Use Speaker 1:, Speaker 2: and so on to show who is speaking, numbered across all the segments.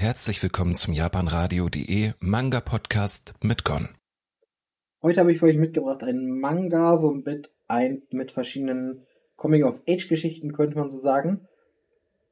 Speaker 1: Herzlich willkommen zum japanradio.de Manga Podcast mit Gon.
Speaker 2: Heute habe ich für euch mitgebracht einen Manga, so mit, ein, mit verschiedenen Coming-of-Age-Geschichten, könnte man so sagen.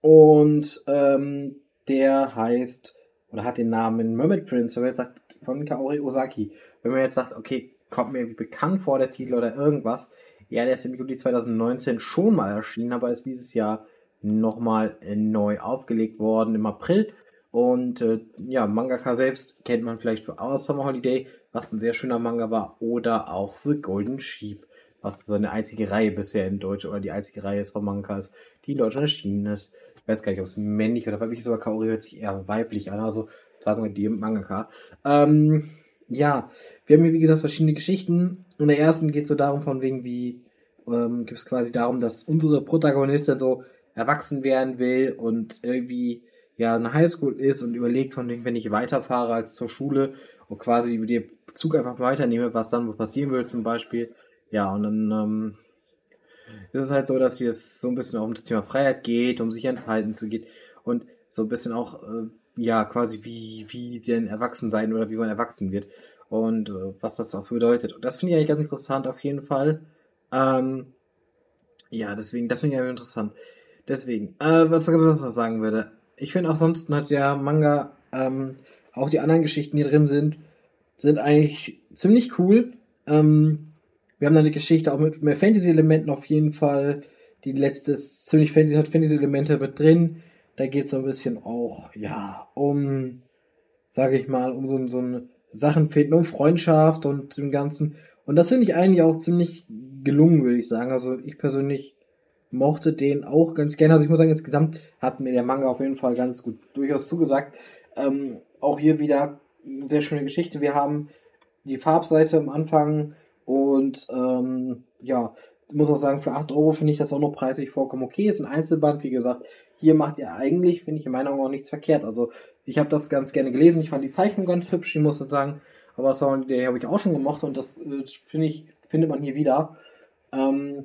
Speaker 2: Und ähm, der heißt, oder hat den Namen Mermaid Prince, wenn man jetzt sagt, von Kaori Osaki. Wenn man jetzt sagt, okay, kommt mir irgendwie bekannt vor der Titel oder irgendwas. Ja, der ist im Juli 2019 schon mal erschienen, aber ist dieses Jahr nochmal neu aufgelegt worden im April. Und äh, ja, Mangaka selbst kennt man vielleicht für Our Summer Holiday, was ein sehr schöner Manga war, oder auch The Golden Sheep, was so eine einzige Reihe bisher in Deutsch oder die einzige Reihe ist von Mangakas, die in Deutschland erschienen ist. Ich weiß gar nicht, ob es männlich oder weiblich ist, aber Kaori hört sich eher weiblich an, also sagen wir die Mangaka. Ähm, ja, wir haben hier wie gesagt verschiedene Geschichten. In der ersten geht es so darum, von wegen wie, ähm, gibt es quasi darum, dass unsere Protagonistin so erwachsen werden will und irgendwie ja eine Highschool ist und überlegt von wegen, wenn ich weiterfahre als zur Schule und quasi den Zug einfach weiternehme, was dann passieren würde zum Beispiel. Ja, und dann ähm, ist es halt so, dass es so ein bisschen auch um das Thema Freiheit geht, um sich entfalten zu geht und so ein bisschen auch, äh, ja, quasi wie, wie denn erwachsen sein oder wie man erwachsen wird und äh, was das auch bedeutet. Und das finde ich eigentlich ganz interessant auf jeden Fall. Ähm, ja, deswegen, das finde ich eigentlich interessant. Deswegen, äh, was ich noch sagen würde. Ich finde auch sonst hat der Manga, ähm, auch die anderen Geschichten, die drin sind, sind eigentlich ziemlich cool. Ähm, wir haben da eine Geschichte auch mit mehr Fantasy-Elementen auf jeden Fall. Die letzte ist ziemlich Fantasy, hat Fantasy-Elemente mit drin. Da geht es so ein bisschen auch, ja, um, sage ich mal, um so, so ein Sachen finden, um Freundschaft und dem Ganzen. Und das finde ich eigentlich auch ziemlich gelungen, würde ich sagen. Also ich persönlich mochte den auch ganz gerne. Also ich muss sagen, insgesamt hat mir der Manga auf jeden Fall ganz gut durchaus zugesagt. Ähm, auch hier wieder eine sehr schöne Geschichte. Wir haben die Farbseite am Anfang und ähm, ja, muss auch sagen, für 8 Euro finde ich das auch noch preislich vollkommen okay. Ist ein Einzelband, wie gesagt. Hier macht ihr eigentlich, finde ich in meiner Meinung auch nichts verkehrt. Also ich habe das ganz gerne gelesen. Ich fand die Zeichnung ganz hübsch, ich muss sagen. Aber Sound, der habe ich auch schon gemocht und das äh, finde ich, findet man hier wieder. Ähm,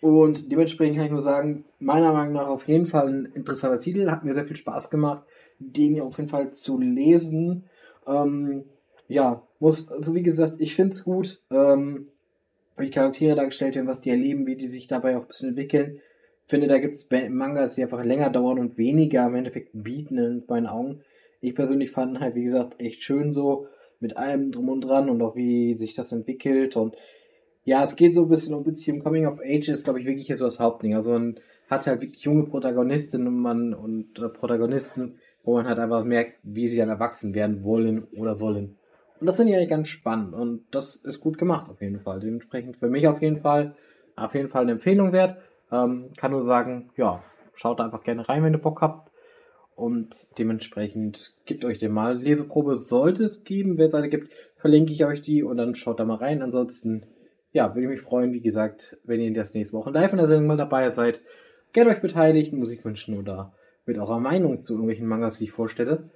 Speaker 2: und dementsprechend kann ich nur sagen, meiner Meinung nach auf jeden Fall ein interessanter Titel. Hat mir sehr viel Spaß gemacht, den hier auf jeden Fall zu lesen. Ähm, ja, muss, also wie gesagt, ich finde es gut, ähm, wie die Charaktere dargestellt werden, was die erleben, wie die sich dabei auch ein bisschen entwickeln. Ich finde, da gibt es Mangas, die einfach länger dauern und weniger im Endeffekt bieten in meinen Augen. Ich persönlich fand halt, wie gesagt, echt schön so mit allem drum und dran und auch wie sich das entwickelt und ja, es geht so ein bisschen um Beziehung. Coming of Age ist, glaube ich, wirklich so das Hauptding. Also man hat halt wirklich junge Protagonistinnen und, man, und äh, Protagonisten, wo man halt einfach merkt, wie sie dann erwachsen werden wollen oder sollen. Und das finde ich eigentlich ganz spannend und das ist gut gemacht auf jeden Fall. Dementsprechend für mich auf jeden Fall, auf jeden Fall eine Empfehlung wert. Ähm, kann nur sagen, ja, schaut da einfach gerne rein, wenn ihr Bock habt. Und dementsprechend gebt euch den mal. Leseprobe sollte es geben. Wenn es eine gibt, verlinke ich euch die und dann schaut da mal rein. Ansonsten ja, würde ich mich freuen, wie gesagt, wenn ihr das nächste Woche live in der Sendung mal dabei seid. Gerne euch beteiligt, Musik wünschen oder mit eurer Meinung zu irgendwelchen Mangas, die ich vorstelle.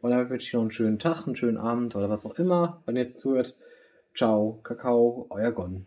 Speaker 2: Und dann wünsche ich noch einen schönen Tag, einen schönen Abend oder was auch immer, wenn ihr zuhört. Ciao, Kakao, euer Gon.